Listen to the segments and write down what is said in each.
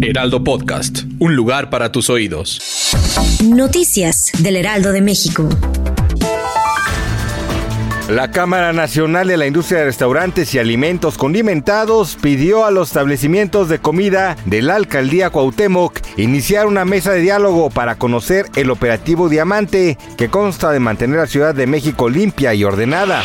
Heraldo Podcast, un lugar para tus oídos. Noticias del Heraldo de México. La Cámara Nacional de la Industria de Restaurantes y Alimentos Condimentados pidió a los establecimientos de comida de la alcaldía Cuauhtémoc iniciar una mesa de diálogo para conocer el operativo Diamante, que consta de mantener la Ciudad de México limpia y ordenada.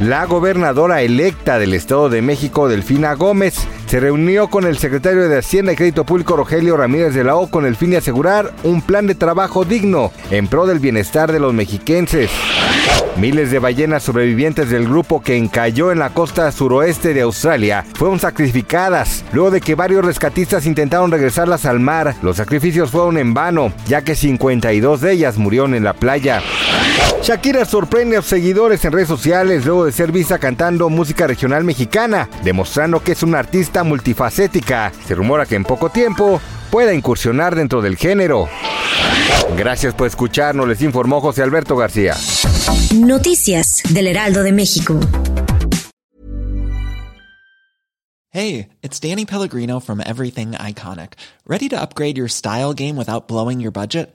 La gobernadora electa del Estado de México, Delfina Gómez, se reunió con el secretario de Hacienda y Crédito Público, Rogelio Ramírez de la O, con el fin de asegurar un plan de trabajo digno en pro del bienestar de los mexiquenses. Miles de ballenas sobrevivientes del grupo que encalló en la costa suroeste de Australia fueron sacrificadas. Luego de que varios rescatistas intentaron regresarlas al mar, los sacrificios fueron en vano, ya que 52 de ellas murieron en la playa. Shakira sorprende a sus seguidores en redes sociales luego de ser vista cantando música regional mexicana, demostrando que es una artista multifacética. Se rumora que en poco tiempo pueda incursionar dentro del género. Gracias por escucharnos, les informó José Alberto García. Noticias del Heraldo de México. Hey, it's Danny Pellegrino from Everything Iconic. ¿Ready to upgrade your style game without blowing your budget?